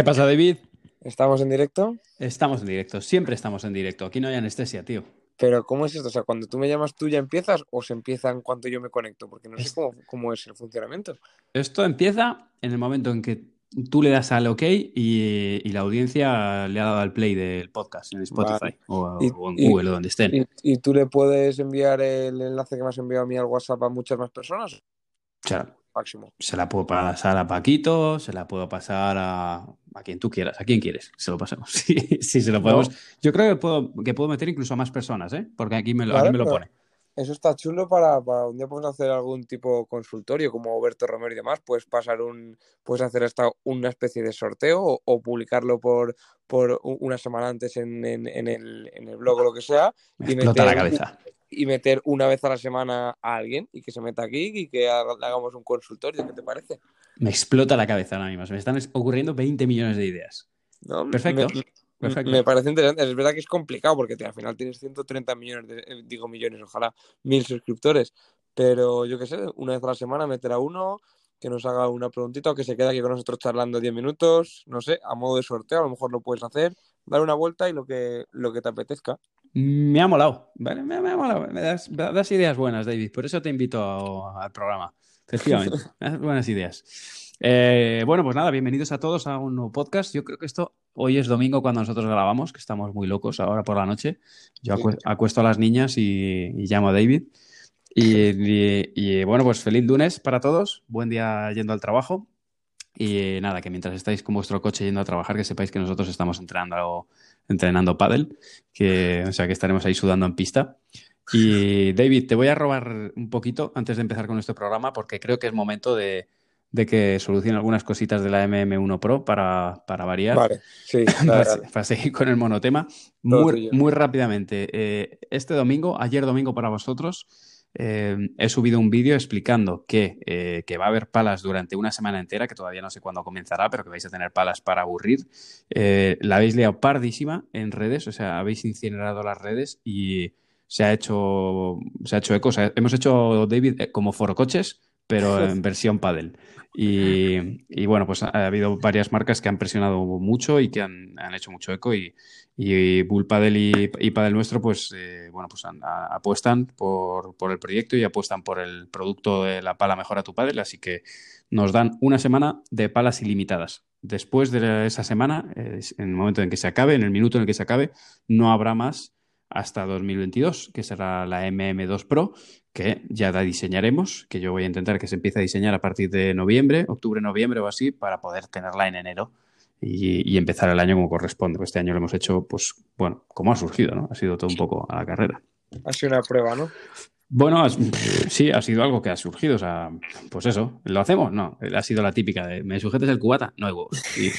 ¿Qué pasa, David? ¿Estamos en directo? Estamos en directo, siempre estamos en directo. Aquí no hay anestesia, tío. Pero ¿cómo es esto? O sea, cuando tú me llamas, ¿tú ya empiezas o se empieza en cuanto yo me conecto? Porque no sé cómo, cómo es el funcionamiento. Esto empieza en el momento en que tú le das al OK y, y la audiencia le ha dado al play del podcast en Spotify Vale. o, Y- o en y- Google o donde estén. ¿Y, tú le puedes enviar el enlace que me has enviado a mí al WhatsApp a muchas más personas? O sea, Máximo. se la puedo pasar a Paquito, se la puedo pasar a, a quien tú quieras, a quien quieres, se lo pasemos. Sí, sí, se lo podemos. Yo creo que puedo, que puedo meter incluso a más personas, ¿eh? Porque aquí me lo, aquí me lo pone. Eso está chulo para, para un día podemos hacer algún tipo de consultorio como Alberto Romero y demás. Puedes pasar un, puedes hacer hasta una especie de sorteo o, o publicarlo por, por una semana antes en, en- en el, en el blog o lo que sea. Me y explota la cabeza. Y meter una vez a la semana a alguien y que se meta aquí y que haga- hagamos un consultorio. ¿Qué te parece? Me explota la cabeza ahora mismo. Se me están ocurriendo 20 millones de ideas. ¿No? Perfecto, Me, perfecto. me parece interesante. Es verdad que es complicado porque te- al final tienes 130 millones, de, eh, digo millones, ojalá, mil suscriptores. Pero yo qué sé, una vez a la semana meter a uno que nos haga una preguntita o que se quede aquí con nosotros charlando 10 minutos, no sé, a modo de sorteo, a lo mejor lo puedes hacer, dar una vuelta y lo que, lo que te apetezca. Me ha molado, ¿vale? Me, me ha molado. Me das, ideas buenas, David. Por eso te invito a- al programa. Efectivamente, me das buenas ideas. Eh, bueno, pues nada, bienvenidos a todos a un nuevo podcast. Yo creo que esto hoy es domingo cuando nosotros grabamos, que estamos muy locos ahora por la noche. Yo acuesto a las niñas y, y llamo a David. Y, y- y, bueno, pues feliz lunes para todos. Buen día yendo al trabajo. Y nada, que mientras estáis con vuestro coche yendo a trabajar, que sepáis que nosotros estamos entrenando, entrenando pádel, que, o sea, que estaremos ahí sudando en pista. Y David, te voy a robar un poquito antes de empezar con nuestro programa, porque creo que es momento de, de que solucione algunas cositas de la MM1 Pro para, para variar. Vale, sí, Para, dale, dale. para seguir con el monotema. Muy, muy rápidamente. eh, este domingo, ayer domingo para vosotros, eh, he subido un vídeo explicando que, eh, que va a haber palas durante una semana entera, que todavía no sé cuándo comenzará, pero que vais a tener palas para aburrir. Eh, la habéis liado pardísima en redes, o sea, habéis incinerado las redes y se ha hecho, se ha hecho eco. O sea, hemos hecho, David, eh, como forocoches, pero en versión paddle. Y, y bueno, pues ha, ha habido varias marcas que han presionado mucho y que han, han hecho mucho eco y, y Bull Paddle y, y Paddle Nuestro, pues, eh, bueno, pues apuestan por, por el proyecto y apuestan por el producto de la pala Mejora tu Paddle, así que nos dan una semana de palas ilimitadas. Después de esa semana, eh, en el momento en que se acabe, en el minuto en el que se acabe, no habrá más hasta 2022, que será la MM2 Pro, que ya la diseñaremos, que yo voy a intentar que se empiece a diseñar a partir de noviembre, octubre, noviembre o así, para poder tenerla en enero y, y empezar el año como corresponde. Pues Este año lo hemos hecho, pues, bueno, como ha surgido, ¿no? Ha sido todo un poco a la carrera. Ha sido una prueba, ¿no? Bueno, has- sí, ha sido algo que ha surgido, o sea, pues eso, ¿lo hacemos? No, ha sido la típica de, ¿me sujetes el cubata? No hay huevos. Y,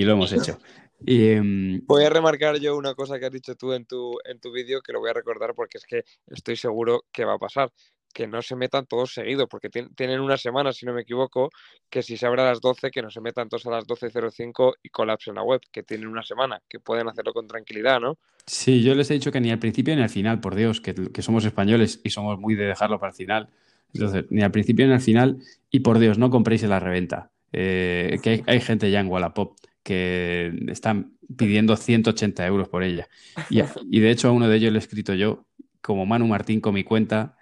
y lo hemos hecho. Y, Voy a remarcar yo una cosa que has dicho tú en tu, en tu vídeo que lo voy a recordar porque es que estoy seguro que va a pasar. Que no se metan todos seguidos, porque tien- tienen una semana, si no me equivoco, que si se abre a las 12, que no se metan todos a las 12.05 y colapsen la web, que tienen una semana, que pueden hacerlo con tranquilidad, ¿no? Sí, yo les he dicho que ni al principio ni al final, por Dios, que, que somos españoles y somos muy de dejarlo para el final. Entonces, ni al principio ni al final, y por Dios, no compréis en la reventa. Eh, que hay, hay gente ya en Wallapop que están pidiendo 180 euros por ella. Y, y de hecho a uno de ellos le he escrito yo, como Manu Martín, con mi cuenta,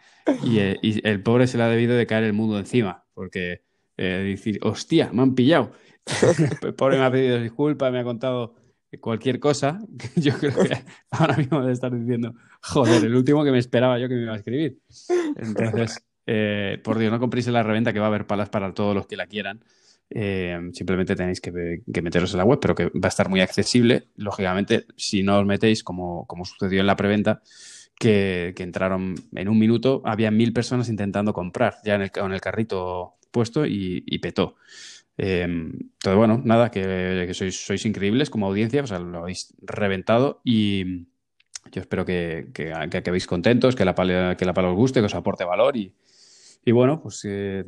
y, eh, y el pobre se le ha debido de caer el mundo encima, porque eh, decir, hostia, me han pillado. El pobre me ha pedido disculpas, me ha contado cualquier cosa, yo creo que ahora mismo debe estar diciendo, joder, el último que me esperaba yo que me iba a escribir. Entonces, eh, por Dios, no compréis la reventa que va a haber palas para todos los que la quieran. Eh, simplemente tenéis que, meteros en la web, pero que va a estar muy accesible. Lógicamente, si no os metéis, como, como sucedió en la preventa, que, que entraron en un minuto, había mil personas intentando comprar ya en el, con el carrito puesto y, petó. Eh, entonces, bueno, nada, que, que sois, sois increíbles como audiencia, o sea, lo habéis reventado y yo espero que, que, que acabéis contentos, que la, pala, que la pala os guste, que os aporte valor y, y bueno, pues eh,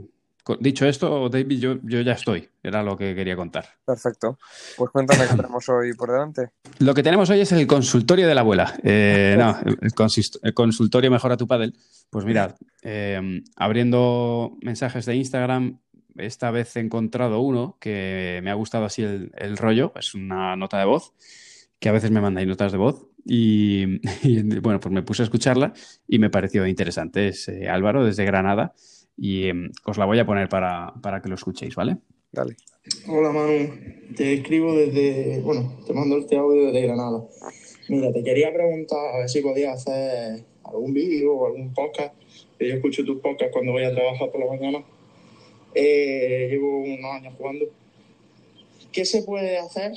dicho esto, David, yo, yo ya estoy, era lo que quería contar. Perfecto. Pues cuéntame qué tenemos hoy por delante. Lo que tenemos hoy es el consultorio de la abuela. Eh, no, el, el consultorio Mejora tu Padel. Pues mirad, eh, abriendo mensajes de Instagram, esta vez he encontrado uno que me ha gustado así el, rollo, es una nota de voz, que a veces me mandáis notas de voz y, bueno, pues me puse a escucharla y me pareció interesante. Es eh, Álvaro desde Granada y em, os la voy a poner para, para que lo escuchéis, ¿vale? Dale. Hola Manu, te escribo desde, bueno, te mando este audio desde Granada. Mira, te quería preguntar a ver si podías hacer algún vídeo o algún podcast, yo escucho tus podcasts cuando voy a trabajar por la mañana. Eh, llevo unos años jugando. ¿Qué se puede hacer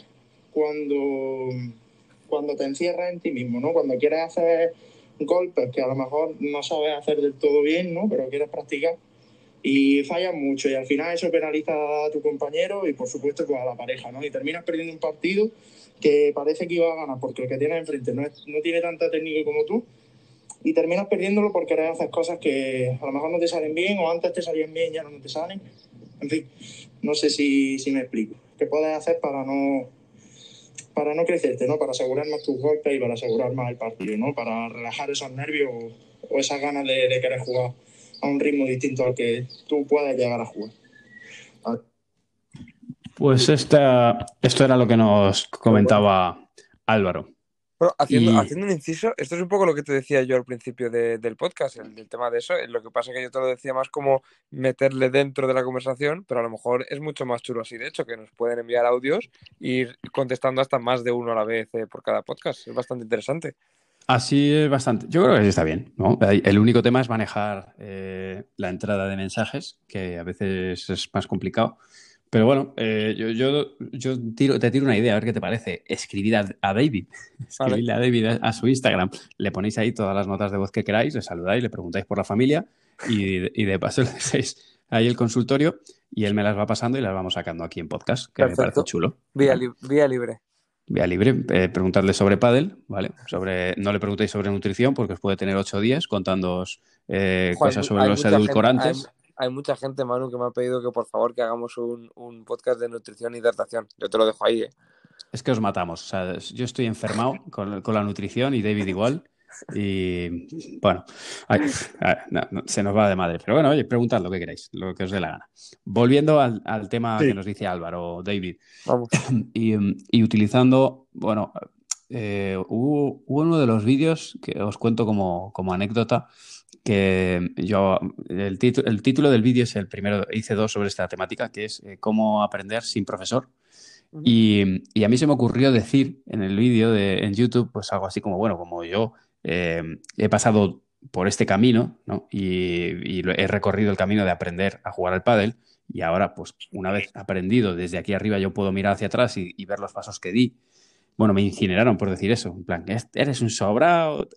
cuando, cuando te encierras en ti mismo, ¿no? Cuando quieres hacer golpes que a lo mejor no sabes hacer del todo bien, ¿no? Pero quieres practicar y fallas mucho y al final eso penaliza a tu compañero y por supuesto pues, a la pareja, ¿no? Y terminas perdiendo un partido que parece que iba a ganar porque el que tienes enfrente no, no tiene tanta técnica como tú y terminas perdiéndolo porque querer hacer cosas que a lo mejor no te salen bien o antes te salían bien y ya no te salen. En fin, no sé si, si me explico. ¿Qué puedes hacer para no para no crecerte, ¿no? Para asegurar más tus golpes y para asegurar más el partido, ¿no? Para relajar esos nervios o, esas ganas de, de querer jugar a un ritmo distinto al que tú puedas llegar a jugar. Pues esta, esto era lo que nos comentaba Álvaro. Bueno, haciendo, haciendo un inciso, esto es un poco lo que te decía yo al principio del podcast, el, tema de eso. Lo que pasa es que yo te lo decía más como meterle dentro de la conversación, pero a lo mejor es mucho más chulo así, de hecho, que nos pueden enviar audios y ir contestando hasta más de uno a la vez eh, por cada podcast. Es bastante interesante. Así es bastante. Yo creo que está bien. ¿no? El único tema es manejar eh, la entrada de mensajes, que a veces es más complicado. Pero bueno, eh, yo, yo, yo tiro, te tiro una idea, a ver qué te parece. Escribid a, David. Escribidle a David a, su Instagram. Le ponéis ahí todas las notas de voz que queráis, le saludáis, le preguntáis por la familia y, y de paso le dejéis ahí el consultorio y él me las va pasando y las vamos sacando aquí en podcast, que me parece chulo. Vía, vía libre vía libre, eh, preguntarle sobre pádel, ¿vale? Sobre, no le preguntéis sobre nutrición porque os puede tener ocho días contando eh, cosas sobre los edulcorantes. hay, mucha gente, Manu, que me ha pedido que por favor que hagamos un, un podcast de nutrición y hidratación. Yo te lo dejo ahí, ¿eh? Es que os matamos. O sea, yo estoy enfermado con, con la nutrición y David igual. Y bueno, se nos va de madre. Pero bueno, oye, preguntad lo que queráis, lo que os dé la gana. Volviendo al, tema que nos dice Álvaro, David. Y, utilizando, bueno, eh, hubo, uno de los vídeos que os cuento como, anécdota que yo, el, el título del vídeo es el primero, hice dos sobre esta temática, que es eh, cómo aprender sin profesor. Y, y, a mí se me ocurrió decir en el vídeo en YouTube, pues algo así como, bueno, como yo eh, he pasado por este camino ¿no? y, he recorrido el camino de aprender a jugar al pádel y ahora, pues una vez aprendido desde aquí arriba, yo puedo mirar hacia atrás y, ver los pasos que di. Bueno, me incineraron por decir eso, en plan, eres un sobrado,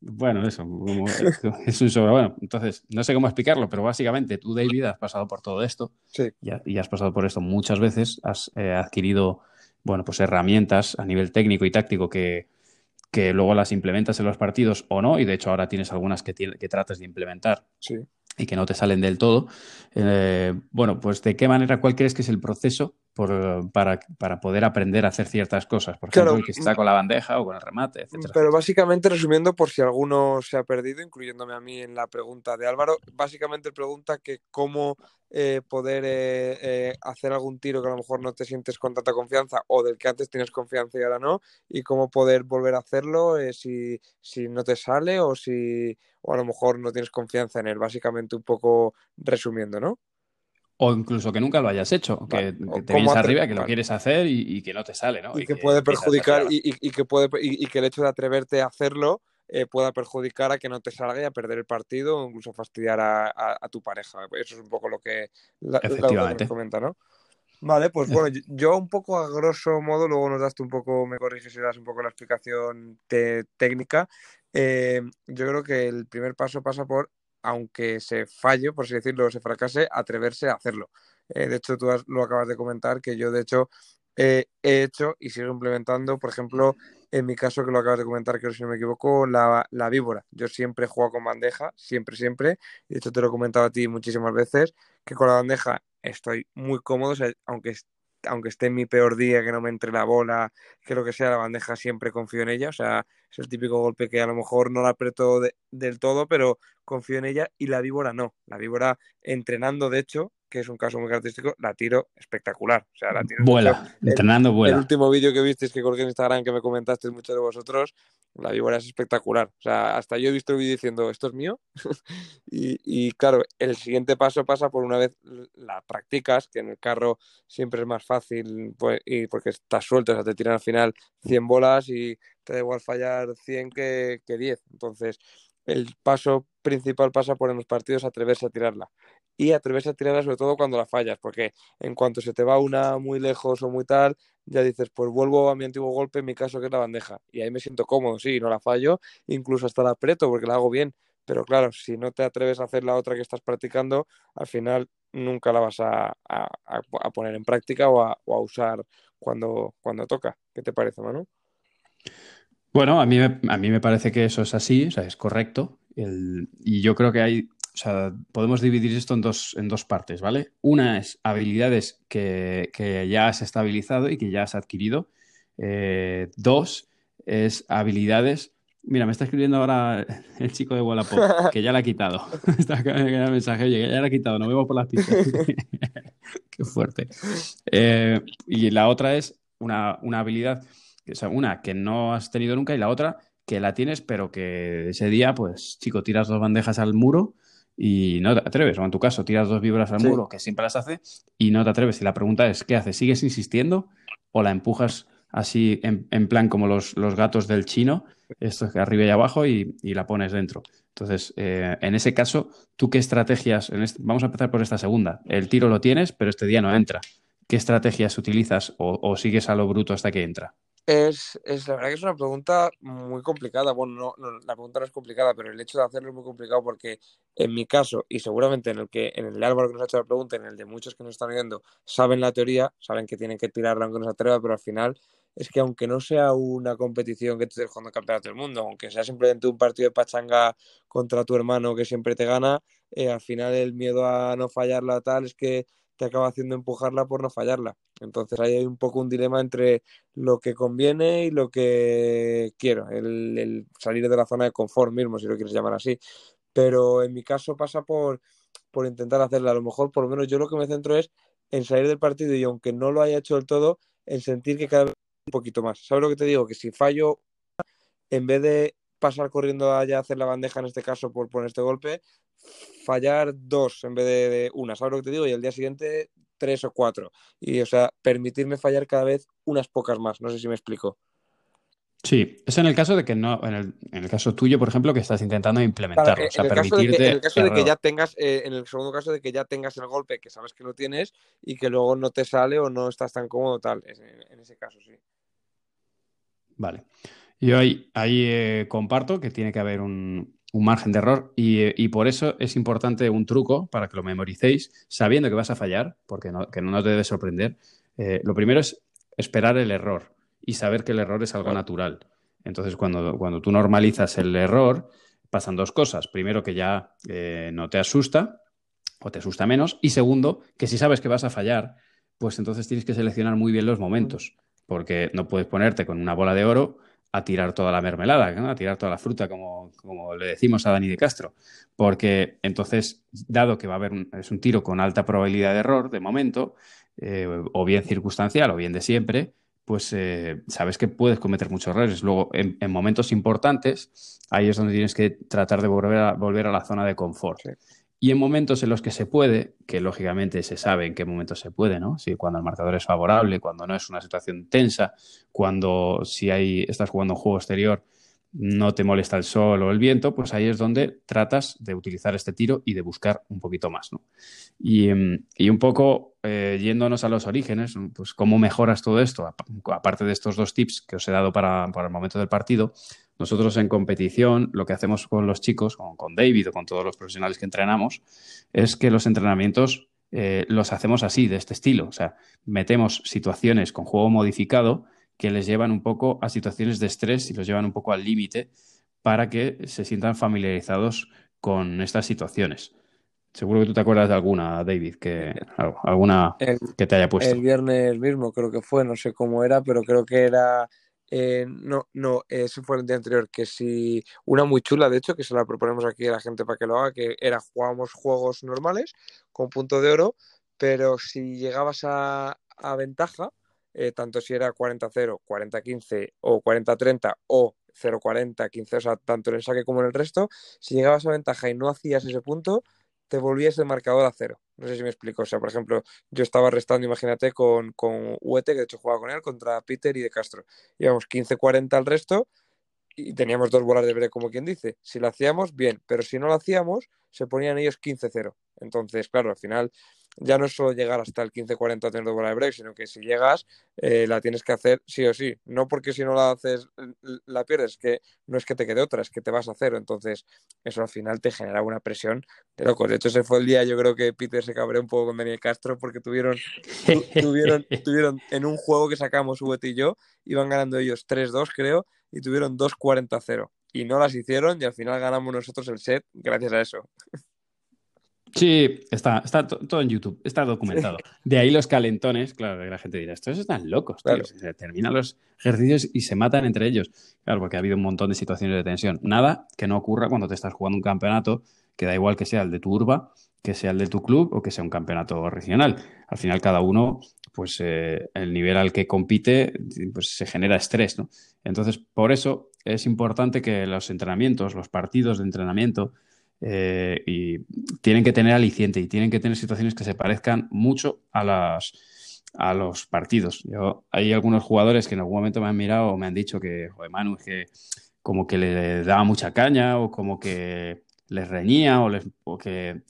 bueno, eso, es un sobrado. Bueno, entonces, no sé cómo explicarlo, pero básicamente tú, David, has pasado por todo esto y, has pasado por esto muchas veces, has eh, adquirido, bueno, pues herramientas a nivel técnico y táctico que, que luego las implementas en los partidos o no, y de hecho ahora tienes algunas que, que tratas de implementar y que no te salen del todo. Eh, bueno, pues ¿de qué manera, cuál crees que es el proceso para, para, poder aprender a hacer ciertas cosas. Por ejemplo, el que está con la bandeja o con el remate, etc. Pero básicamente, resumiendo, por si alguno se ha perdido, incluyéndome a mí en la pregunta de Álvaro, básicamente pregunta que cómo eh, poder eh, eh, hacer algún tiro que a lo mejor no te sientes con tanta confianza o del que antes tienes confianza y ahora no, y cómo poder volver a hacerlo si, si no te sale o si o a lo mejor no tienes confianza en él, básicamente un poco resumiendo, ¿no? O incluso que nunca lo hayas hecho, que, te vienes arriba, que lo quieres hacer y, que no te sale, ¿no? Y, que, puede perjudicar y, que puede y, que el hecho de atreverte a hacerlo eh, pueda perjudicar a que no te salga y a perder el partido o incluso fastidiar a, tu pareja. Eso es un poco lo que, la, Efectivamente. comenta, ¿no? Vale, pues bueno, yo un poco a grosso modo, luego nos das tú un poco, me corriges y das un poco la explicación técnica. Eh, yo creo que el primer paso pasa por aunque se falle, por así decirlo, se fracase, atreverse a hacerlo. Eh, de hecho, tú lo acabas de comentar, que yo de hecho he hecho y sigo implementando, por ejemplo, en mi caso, que lo acabas de comentar, que si no me equivoco, la, la víbora. Yo siempre juego con bandeja, siempre, siempre. De hecho te lo he comentado a ti muchísimas veces, que con la bandeja estoy muy cómodo, aunque aunque esté en mi peor día, que no me entre la bola, que lo que sea, la bandeja siempre confío en ella. O sea, es el típico golpe que a lo mejor no la aprieto del todo, pero confío en ella. Y la víbora no. La víbora entrenando, de hecho, que es un caso muy característico, la tiro espectacular. O sea, la tiro vuela, entrenando vuela. El último vídeo que visteis que colgué en Instagram que me comentasteis muchos de vosotros, la víbora es espectacular. O sea, hasta yo he visto el vídeo diciendo, ¿esto es mío? y, claro, el siguiente paso pasa por una vez la practicas, que en el carro siempre es más fácil pues, y porque estás suelto, o sea, te tiran al final 100 bolas y te da igual fallar 100 que, que 10. Entonces, el paso principal pasa por en los partidos atreverse a tirarla. Y atreverse a tirarla sobre todo cuando la fallas, porque en cuanto se te va una muy lejos o muy tal, ya dices, pues vuelvo a mi antiguo golpe, en mi caso que es la bandeja. Y ahí me siento cómodo, sí, no la fallo, incluso hasta la aprieto porque la hago bien. Pero claro, si no te atreves a hacer la otra que estás practicando, al final nunca la vas a, poner en práctica o a, usar cuando, cuando toca. ¿Qué te parece, Manu? Bueno, a mí, me, a mí me parece que eso es así, o sea, es correcto. y yo creo que hay, o sea, podemos dividir esto en dos, en dos partes, ¿vale? Una es habilidades que, ya has estabilizado y que ya has adquirido. Eh, dos es habilidades. Mira, me está escribiendo ahora el chico de Wallapop, que ya la ha quitado. está el mensaje, oye, ya la ha quitado, nos vemos por las pistas. Qué fuerte. Eh, y la otra es una, una habilidad una que no has tenido nunca y la otra que la tienes, pero que ese día, pues, chico, tiras dos bandejas al muro y no te atreves. O en tu caso, tiras dos vibras al muro, que siempre las hace, y no te atreves. Y la pregunta es, ¿qué haces? ¿Sigues insistiendo o la empujas así en, plan como los, gatos del chino, esto que arriba y abajo, y, la pones dentro? Entonces, eh, en ese caso, ¿tú qué estrategias? vamos a empezar por esta segunda. El tiro lo tienes, pero este día no entra. ¿Qué estrategias utilizas o sigues a lo bruto hasta que entra? Es, es, la verdad que es una pregunta muy complicada. Bueno, no, la pregunta no es complicada, pero el hecho de hacerlo es muy complicado porque en mi caso, y seguramente en el que en el Álvaro que nos ha hecho la pregunta, en el de muchos que nos están viendo, saben la teoría, saben que tienen que tirarla aunque no se atreva, pero al final es que aunque no sea una competición que te estés jugando campeonato del mundo, aunque sea simplemente un partido de pachanga contra tu hermano que siempre te gana, eh, al final el miedo a no fallarla tal es que te acaba haciendo empujarla por no fallarla. Entonces ahí hay un poco un dilema entre lo que conviene y lo que quiero, el, salir de la zona de confort mismo, si lo quieres llamar así. Pero en mi caso pasa por, por intentar hacerla. A lo mejor, por lo menos yo lo que me centro es en salir del partido y aunque no lo haya hecho del todo, en sentir que cada vez un poquito más. ¿Sabes lo que te digo? Que si fallo, en vez de pasar corriendo allá a hacer la bandeja en este caso por poner este golpe, fallar dos en vez de, una, ¿sabes lo que te digo? Y el día siguiente tres o cuatro. Y, o sea, permitirme fallar cada vez unas pocas más. No sé si me explico. Sí, es en el caso de que no, en el, en el caso tuyo, por ejemplo, que estás intentando implementarlo. o sea, en el permitirte. Caso en el caso de que ya tengas, eh, en el segundo caso de que ya tengas el golpe, que sabes que lo tienes y que luego no te sale o no estás tan cómodo, tal. En, ese caso, sí. Vale. Yo ahí, ahí eh, comparto que tiene que haber un, un margen de error y, por eso es importante un truco para que lo memoricéis sabiendo que vas a fallar, porque no, que no te debe sorprender. Eh, lo primero es esperar el error y saber que el error es algo natural. Entonces, cuando, cuando tú normalizas el error, pasan dos cosas. Primero, que ya eh, no te asusta o te asusta menos. Y segundo, que si sabes que vas a fallar, pues entonces tienes que seleccionar muy bien los momentos, porque no puedes ponerte con una bola de oro a tirar toda la mermelada, a tirar toda la fruta, como, como, le decimos a Dani de Castro. Porque entonces, dado que va a haber un, es un tiro con alta probabilidad de error de momento, eh, o bien circunstancial o bien de siempre, pues eh, sabes que puedes cometer muchos errores. Luego, en, momentos importantes, ahí es donde tienes que tratar de volver a, volver a la zona de confort. Y en momentos en los que se puede, que lógicamente se sabe en qué momentos se puede, ¿no? Si cuando el marcador es favorable, cuando no es una situación tensa, cuando si hay, estás jugando un juego exterior, no te molesta el sol o el viento, pues ahí es donde tratas de utilizar este tiro y de buscar un poquito más, ¿no? Y, em, un poco eh, yéndonos a los orígenes, pues cómo mejoras todo esto, aparte de estos dos tips que os he dado para, para el momento del partido, nosotros en competición, lo que hacemos con los chicos, con, David o con todos los profesionales que entrenamos, es que los entrenamientos eh, los hacemos así, de este estilo. O sea, metemos situaciones con juego modificado que les llevan un poco a situaciones de estrés y los llevan un poco al límite para que se sientan familiarizados con estas situaciones. Seguro que tú te acuerdas de alguna, David, que alguna que te haya puesto. El viernes mismo creo que fue, no sé cómo era, pero creo que era eh, no, no, eso fue el día anterior, que si una muy chula, de hecho, que se la proponemos aquí a la gente para que lo haga, que era jugábamos juegos normales con punto de oro, pero si llegabas a, ventaja, eh, tanto si era 40-0, 40-15 o 40-30 o 0-40, 15, o sea, tanto en el saque como en el resto, si llegabas a ventaja y no hacías ese punto, te volvías el marcador a cero. No sé si me explico. O sea, por ejemplo, yo estaba restando, imagínate, con, con Uete, que de hecho jugaba con él, contra Peter y de Castro. Íbamos 15-40 al resto y teníamos dos bolas de break, como quien dice. Si lo hacíamos, bien, pero si no lo hacíamos, se ponían ellos 15-0. Entonces, claro, al final ya no es solo llegar hasta el 15-40 a tener dos bolas de break, sino que si llegas, eh, la tienes que hacer sí o sí. No porque si no la haces, la pierdes, que no es que te quede otra, es que te vas a cero. Entonces, eso al final te genera una presión de locos. De hecho, ese fue el día, yo creo que Peter se cabreó un poco con Daniel Castro porque tuvieron, tuvieron, tuvieron en un juego que sacamos Ubet y yo, iban ganando ellos 3-2, creo, y tuvieron 2-40-0. Y no las hicieron y al final ganamos nosotros el set gracias a eso. Sí, está, está todo en YouTube, está documentado. De ahí los calentones, claro, la gente dirá, estos están locos, tío. Se terminan los ejercicios y se matan entre ellos. Claro, porque ha habido un montón de situaciones de tensión. Nada que no ocurra cuando te estás jugando un campeonato, que da igual que sea el de tu urba, que sea el de tu club o que sea un campeonato regional. Al final, cada uno, pues eh, el nivel al que compite, pues se genera estrés, ¿no? Entonces, por eso es importante que los entrenamientos, los partidos de entrenamiento, eh, y tienen que tener aliciente y tienen que tener situaciones que se parezcan mucho a las a los partidos. Yo, hay algunos jugadores que en algún momento me han mirado o me han dicho que, joder, Manu, es que como que le daba mucha caña o como que les reñía o, les, o que,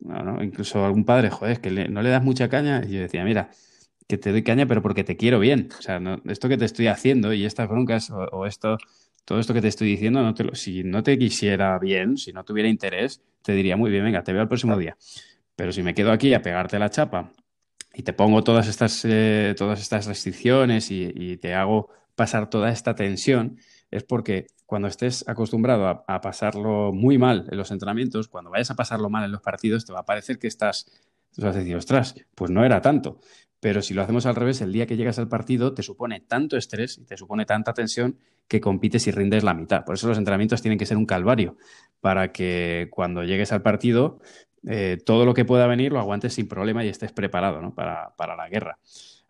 no, incluso algún padre, joder, es que no le das mucha caña. Y yo decía, mira, que te doy caña, pero porque te quiero bien. O sea, no, esto que te estoy haciendo y estas broncas o, o esto todo esto que te estoy diciendo, no te si no te quisiera bien, si no tuviera interés, te diría muy bien, venga, te veo el próximo día. Pero si me quedo aquí a pegarte la chapa y te pongo todas estas, eh, todas estas restricciones y, te hago pasar toda esta tensión, es porque cuando estés acostumbrado a, pasarlo muy mal en los entrenamientos, cuando vayas a pasarlo mal en los partidos, te va a parecer que estás, ostras, pues no era tanto. Pero si lo hacemos al revés, el día que llegas al partido te supone tanto estrés y te supone tanta tensión que compites y rindes la mitad. Por eso los entrenamientos tienen que ser un calvario, para que cuando llegues al partido, eh, todo lo que pueda venir lo aguantes sin problema y estés preparado ¿no? para, para la guerra.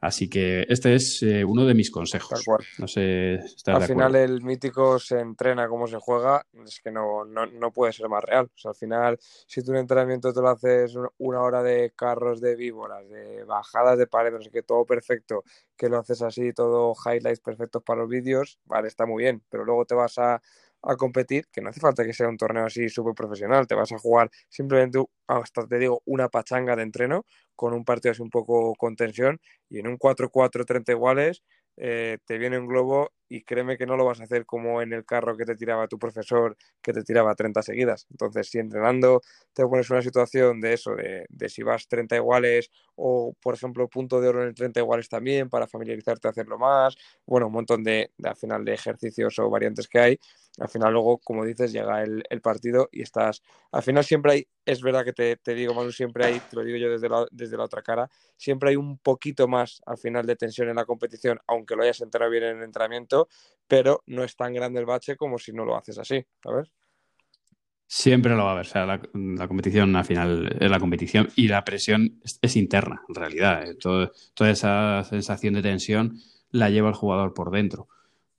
Así que este es eh, uno de mis consejos. No sé, Al final el mítico se entrena como se juega, es que no, no, no puede ser más real. O sea, al final, si tú un entrenamiento te lo haces una hora de carros de víboras, de bajadas de paredes, no sé qué, todo perfecto, que lo haces así, todo highlights perfectos para los vídeos, vale, está muy bien, pero luego te vas a a competir, que no hace falta que sea un torneo así súper profesional, te vas a jugar simplemente, hasta te digo, una pachanga de entreno con un partido así un poco con tensión y en un 4-4 30 iguales eh, te viene un globo y créeme que no lo vas a hacer como en el carro que te tiraba tu profesor que te tiraba 30 seguidas. Entonces, si entrenando te pones una situación de eso, de, si vas 30 iguales o, por ejemplo, punto de oro en el 30 iguales también para familiarizarte a hacerlo más, bueno, un montón de, al final de ejercicios o variantes que hay al final luego, como dices, llega el, partido y estás, al final siempre hay, es verdad que te, te, digo, Manu, siempre hay, te lo digo yo desde la, desde la otra cara, siempre hay un poquito más al final de tensión en la competición, aunque lo hayas enterado bien en el entrenamiento, pero no es tan grande el bache como si no lo haces así, ¿sabes? Siempre lo va a haber. O sea, la, competición al final es la competición y la presión es, interna, en realidad. Eh, toda esa sensación de tensión la lleva el jugador por dentro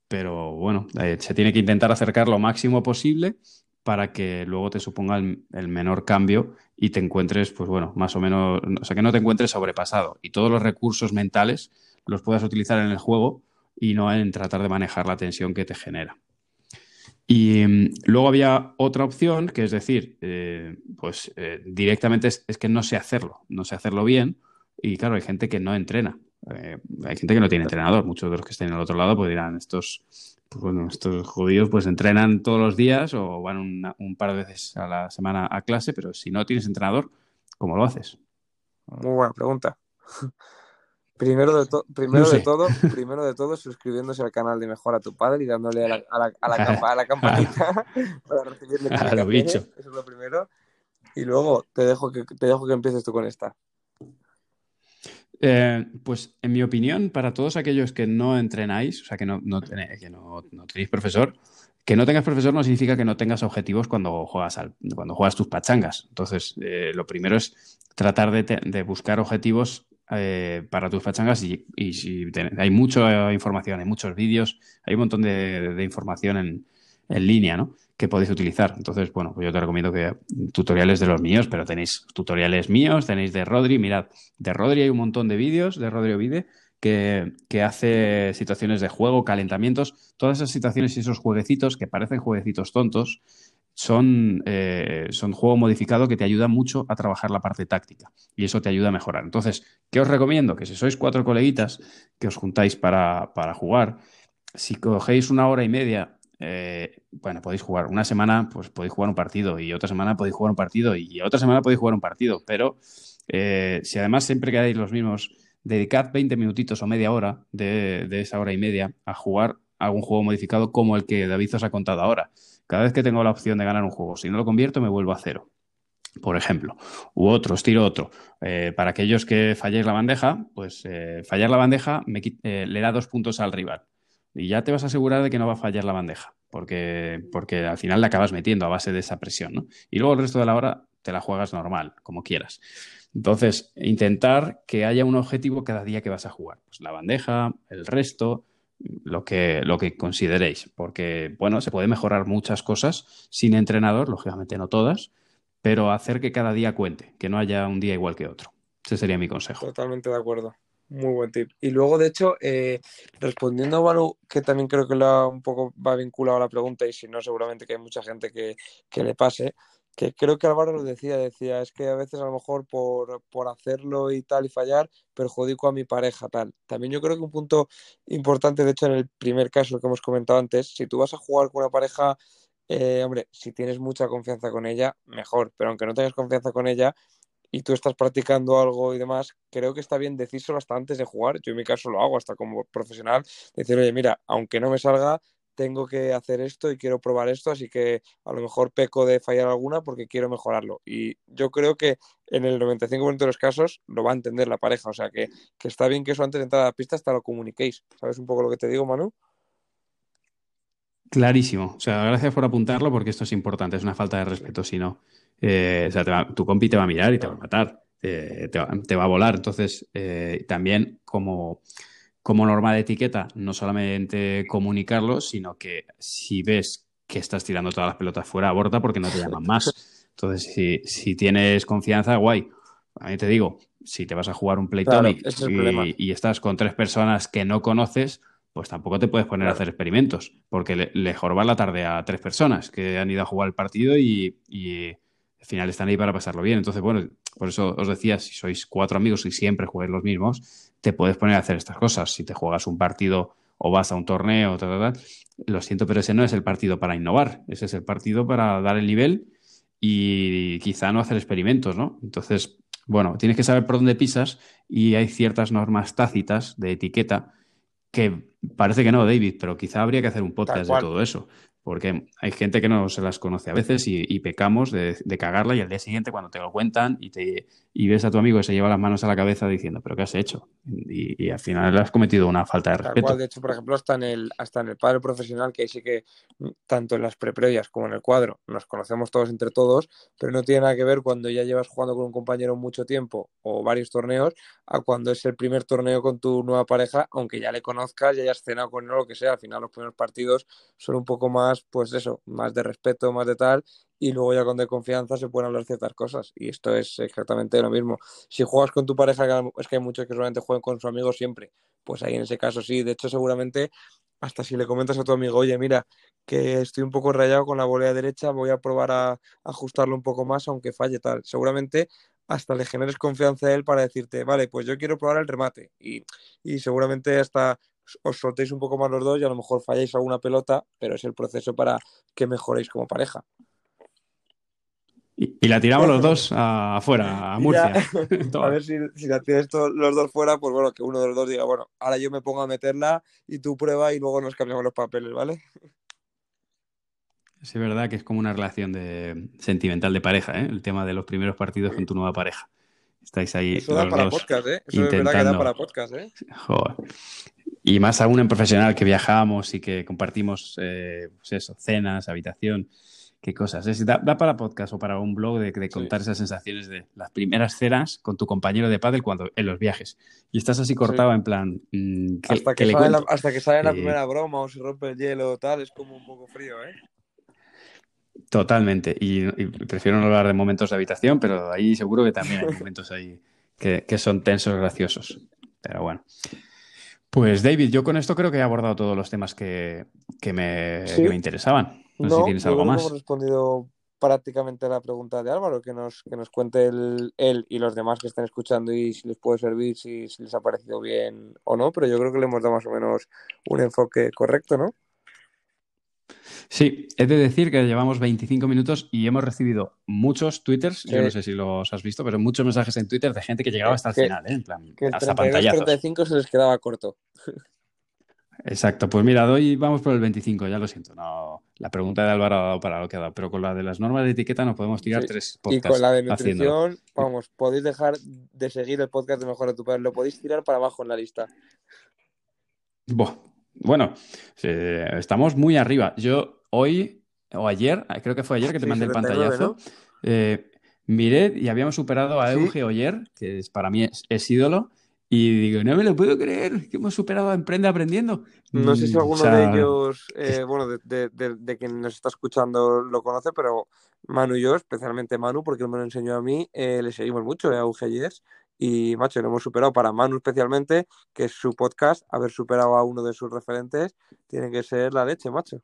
pero bueno, eh, se tiene que intentar acercar lo máximo posible para que luego te suponga el, menor cambio y te encuentres, pues bueno, más o menos, o sea, que no te encuentres sobrepasado y todos los recursos mentales los puedas utilizar en el juego y no en tratar de manejar la tensión que te genera. Y mm, luego había otra opción, que es decir, eh, pues eh, directamente es, que no sé hacerlo, no sé hacerlo bien y claro, hay gente que no entrena. Eh, hay gente que no tiene entrenador. Muchos de los que estén al otro lado pues dirán, estos, pues estos judíos pues entrenan todos los días o van un par de veces a la semana a clase, pero si no tienes entrenador, ¿cómo lo haces? Muy buena pregunta. Primero de, primero de todo, primero de todo, suscribiéndose al canal de Mejor a tu Padre y dándole a la, a la, a la, campanita para recibirle a lo bicho. Eso es lo primero. Y luego te dejo que te dejo que empieces tú con esta. Eh, pues en mi opinión, para todos aquellos que no entrenáis, o sea, que no, no, tenéis profesor, que no tengas profesor no significa que no tengas objetivos cuando juegas, al, cuando juegas tus pachangas. Entonces, eh, lo primero es tratar de, de buscar objetivos eh, para tus pachangas y, hay mucha información, hay muchos vídeos, hay un montón de, información en, en, línea, ¿no? Que podéis utilizar. Entonces, bueno, pues yo te recomiendo que tutoriales de los míos, pero tenéis tutoriales míos, tenéis de Rodri, mirad, de Rodri hay un montón de vídeos, de Rodri Ovide, que, que, hace situaciones de juego, calentamientos, todas esas situaciones y esos jueguecitos que parecen jueguecitos tontos, son, eh, son juego modificado que te ayuda mucho a trabajar la parte táctica y eso te ayuda a mejorar. Entonces, ¿qué os recomiendo? Que si sois cuatro coleguitas que os juntáis para, para jugar, si cogéis una hora y media, eh, bueno, podéis jugar. Una semana, pues podéis jugar un partido y otra semana podéis jugar un partido y otra semana podéis jugar un partido, pero eh, si además siempre quedáis los mismos dedicad 20 minutitos o media hora de, de, esa hora y media a jugar algún juego modificado como el que David os ha contado ahora. Cada vez que tengo la opción de ganar un juego, si no lo convierto, me vuelvo a cero. Por ejemplo, u otro, os tiro otro. Eh, para aquellos que falléis la bandeja, pues eh, fallar la bandeja eh, le da dos puntos al rival. Y ya te vas a asegurar de que no va a fallar la bandeja, porque, porque al final la acabas metiendo a base de esa presión. ¿no? Y luego el resto de la hora te la juegas normal, como quieras. Entonces, intentar que haya un objetivo cada día que vas a jugar. Pues la bandeja, el resto, lo que, lo que consideréis. Porque, bueno, se puede mejorar muchas cosas sin entrenador, lógicamente no todas, pero hacer que cada día cuente, que no haya un día igual que otro. Ese sería mi consejo. Totalmente de acuerdo. Muy buen tip. Y luego, de hecho, eh, respondiendo a Manu, que también creo que un poco va vinculado a la pregunta, y si no, seguramente que hay mucha gente que, que le pase, que creo que Álvaro lo decía, decía, es que a veces a lo mejor por, por, hacerlo y tal y fallar, perjudico a mi pareja tal. También yo creo que un punto importante, de hecho en el primer caso que hemos comentado antes, si tú vas a jugar con una pareja, eh, hombre, si tienes mucha confianza con ella, mejor, pero aunque no tengas confianza con ella y tú estás practicando algo y demás, creo que está bien decírselo hasta antes de jugar. Yo en mi caso lo hago hasta como profesional, decir, oye, mira, aunque no me salga, tengo que hacer esto y quiero probar esto, así que a lo mejor peco de fallar alguna porque quiero mejorarlo. Y yo creo que en el 95% de los casos lo va a entender la pareja, o sea que, que está bien que eso antes de entrar a la pista hasta lo comuniquéis. ¿Sabes un poco lo que te digo, Manu? Clarísimo. O sea, gracias por apuntarlo porque esto es importante, es una falta de respeto, si no. Eh, o sea, va, tu compi te va a mirar y te va a matar, eh, te, va, te, va, a volar. Entonces, eh, también como como norma de etiqueta, no solamente comunicarlo, sino que si ves que estás tirando todas las pelotas fuera, aborta porque no te llaman más. Entonces, si, si tienes confianza, guay. A mí te digo, si te vas a jugar un Playtonic claro, y, y, estás con tres personas que no conoces, pues tampoco te puedes poner claro. a hacer experimentos, porque le, le jorba la tarde a tres personas que han ido a jugar el partido y, y al final están ahí para pasarlo bien. Entonces, bueno, por eso os decía, si sois cuatro amigos y siempre jugáis los mismos, te puedes poner a hacer estas cosas. Si te juegas un partido o vas a un torneo, tal, tal, tal, lo siento, pero ese no es el partido para innovar, ese es el partido para dar el nivel y quizá no hacer experimentos, ¿no? Entonces, bueno, tienes que saber por dónde pisas y hay ciertas normas tácitas de etiqueta que parece que no, David, pero quizá habría que hacer un podcast de todo eso porque hay gente que no se las conoce a veces y, y pecamos de, de, cagarla y al día siguiente cuando te lo cuentan y, te, y ves a tu amigo que se lleva las manos a la cabeza diciendo, pero ¿qué has hecho? Y, y al final has cometido una falta de respeto. Cual, de hecho, por ejemplo, hasta en, el, hasta en el padre profesional, que ahí sí que mm, tanto en las preprevias como en el cuadro nos conocemos todos entre todos, pero no tiene nada que ver cuando ya llevas jugando con un compañero mucho tiempo o varios torneos a cuando es el primer torneo con tu nueva pareja, aunque ya le conozcas, ya hayas cenado con él o lo que sea, al final los primeros partidos son un poco más pues eso, más de respeto, más de tal, y luego ya con de confianza se pueden hablar ciertas cosas. Y esto es exactamente lo mismo. Si juegas con tu pareja, es que hay muchos que solamente juegan con su amigo siempre, pues ahí en ese caso sí. De hecho, seguramente hasta si le comentas a tu amigo, oye, mira, que estoy un poco rayado con la volea derecha, voy a probar a ajustarlo un poco más, aunque falle tal. Seguramente hasta le generes confianza a él para decirte, vale, pues yo quiero probar el remate. Y, y seguramente hasta os soltéis un poco más los dos y a lo mejor falláis alguna pelota, pero es el proceso para que mejoréis como pareja. Y, y la tiramos los dos afuera, a Murcia. a ver si, si la tienes todos, los dos fuera, pues bueno, que uno de los dos diga, bueno, ahora yo me pongo a meterla y tú prueba y luego nos cambiamos los papeles, ¿vale? Sí, es verdad que es como una relación de, sentimental de pareja, ¿eh? El tema de los primeros partidos con tu nueva pareja. Estáis ahí. Eso da para podcast, ¿eh? Eso intentando... es verdad que da para podcast, ¿eh? Joder. Y más aún en profesional que viajamos y que compartimos eh, pues eso, cenas, habitación, qué cosas. Es, da, para podcast o para un blog de, contar esas sensaciones de las primeras cenas con tu compañero de pádel cuando en los viajes. Y estás así cortado en plan... Mm, hasta, que sale la, hasta, que sale la, primera broma o se rompe el hielo o tal, es como un poco frío, ¿eh? Totalmente. Y, prefiero no hablar de momentos de habitación, pero ahí seguro que también hay momentos ahí que, que son tensos, graciosos. Pero bueno. Pues David, yo con esto creo que he abordado todos los temas que, me, interesaban. No, sé si tienes algo más. Hemos respondido prácticamente a la pregunta de Álvaro, que nos, que nos cuente él y los demás que estén escuchando y si les puede servir, si, si les ha parecido bien o no, pero yo creo que le hemos dado más o menos un enfoque correcto, ¿no? Sí, he de decir que llevamos 25 minutos y hemos recibido muchos twitters, yo no sé si los has visto, pero muchos mensajes en Twitter de gente que llegaba hasta el final, ¿eh? en plan, que el hasta 35 se les quedaba corto. Exacto, pues mira, hoy vamos por el 25, ya lo siento. No, la pregunta de Álvaro ha dado para lo que ha dado, pero con la de las normas de etiqueta nos podemos tirar tres podcasts. Y con la de nutrición, vamos, podéis dejar de seguir el podcast de Mejor de tu Padre, lo podéis tirar para abajo en la lista. Bueno, estamos muy arriba. Yo hoy o ayer, creo que fue ayer que te mandé el pantallazo, eh, miré y habíamos superado a Euge Oyer, que es, para mí es, ídolo, y digo, no me lo puedo creer, que hemos superado a Emprende Aprendiendo. No sé si mm, alguno de ellos, eh, bueno, de, de, quien nos está escuchando lo conoce, pero Manu y yo, especialmente Manu, porque él me lo enseñó a mí, eh, le seguimos mucho a Euge Oyer y, macho, lo hemos superado para Manu especialmente, que es su podcast, haber superado a uno de sus referentes, tiene que ser la leche, macho.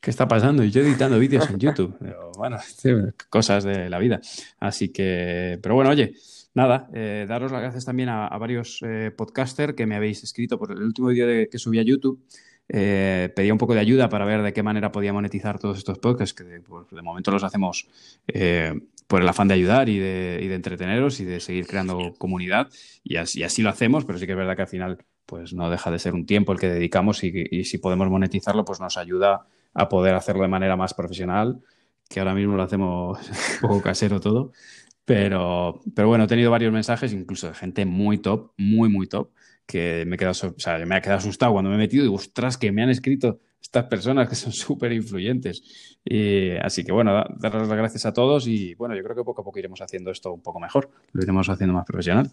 ¿Qué está pasando? Y yo editando vídeos en YouTube. bueno, cosas de la vida. Así que, pero bueno, oye, nada, eh, daros las gracias también a, varios eh, podcasters que me habéis escrito por el último vídeo que subí a YouTube. Eh, pedía un poco de ayuda para ver de qué manera podía monetizar todos estos podcasts, que de, pues, momento los hacemos eh, por el afán de ayudar y de, entreteneros y de seguir creando comunidad. Y así, así, lo hacemos, pero sí que es verdad que al final pues no deja de ser un tiempo el que dedicamos y, si podemos monetizarlo, pues nos ayuda a poder hacerlo de manera más profesional, que ahora mismo lo hacemos un poco casero todo. Pero, pero bueno, he tenido varios mensajes, incluso de gente muy top, muy, muy top, que me he quedado, o sea, me ha quedado asustado cuando me he metido y digo, ostras, que me han escrito estas personas que son súper influyentes. Y, así que bueno, dar las gracias a todos y bueno, yo creo que poco a poco iremos haciendo esto un poco mejor, lo iremos haciendo más profesional.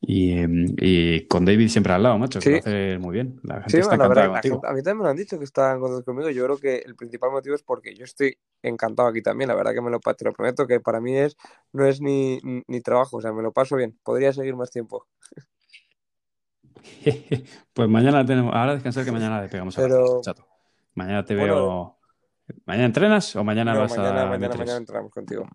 Y, con David siempre al lado, macho, que lo hace muy bien. La gente está encantada contigo. a mí también me han dicho que están contentos conmigo. Yo creo que el principal motivo es porque yo estoy encantado aquí también. La verdad que me lo, te lo prometo que para mí es no es ni, ni trabajo, o sea, me lo paso bien. Podría seguir más tiempo. pues mañana tenemos. Ahora descansar que mañana le pegamos a la chato. Mañana te veo. ¿Mañana entrenas o mañana vas a.? Mañana, mañana entramos contigo.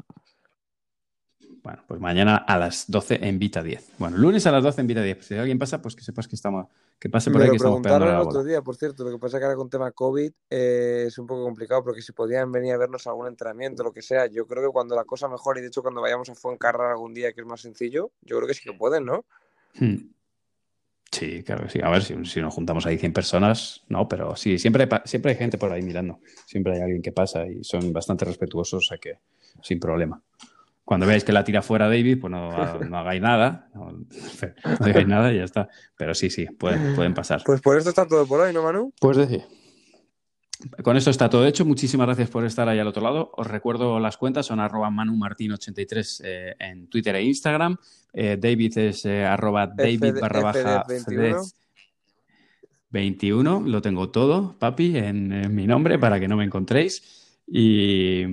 Bueno, pues mañana a las 12 en Vita 10. Bueno, lunes a las 12 en Vita 10. Si alguien pasa, pues que sepas que estamos, que pase por ahí que estamos pegando el otro día, por cierto. Lo que pasa es que ahora con tema COVID eh, es un poco complicado porque si podían venir a vernos algún entrenamiento, lo que sea, yo creo que cuando la cosa mejore y de hecho cuando vayamos a Fuencarral algún día que es más sencillo, yo creo que sí que pueden, ¿no? Hmm. Sí, claro que sí. A ver, si, nos juntamos ahí 100 personas, no, pero sí, siempre hay, siempre hay gente por ahí mirando. Siempre hay alguien que pasa y son bastante respetuosos, o sea que sin problema. Cuando veáis que la tira fuera David, pues no, hagáis nada, no, hagáis nada y ya está. Pero sí, sí, pueden, pueden pasar. Pues por esto está todo por hoy, ¿no, Manu? Pues decir. Con esto está todo hecho. Muchísimas gracias por estar ahí al otro lado. Os recuerdo las cuentas, son arroba manumartin83 eh, en Twitter e Instagram. Eh, David es eh, arroba david barra baja 21. Lo tengo todo, papi, en, mi nombre para que no me encontréis. Y,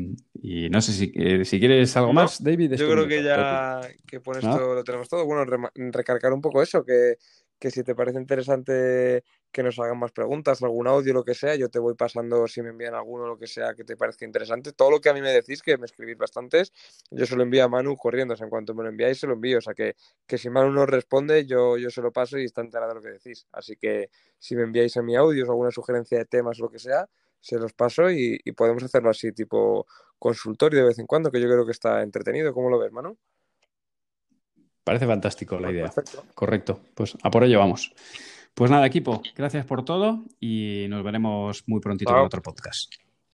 no sé si, si quieres algo más, David. Yo creo que ya que por esto lo tenemos todo. Bueno, recargar un poco eso, que que si te parece interesante que nos hagan más preguntas, algún audio, lo que sea, yo te voy pasando si me envían alguno, lo que sea, que te parezca interesante. Todo lo que a mí me decís, que me escribís bastantes, yo se lo envío a Manu corriendo. O sea, en cuanto me lo enviáis, se lo envío. O sea, que, que si Manu no responde, yo, yo se lo paso y está enterado de lo que decís. Así que si me enviáis a mi audio alguna sugerencia de temas o lo que sea, se los paso y, podemos hacerlo así, tipo consultorio de vez en cuando, que yo creo que está entretenido. ¿Cómo lo ves, Manu? Parece fantástico la idea. Correcto. Pues a por ello vamos. Pues nada, equipo, gracias por todo y nos veremos muy prontito en otro podcast.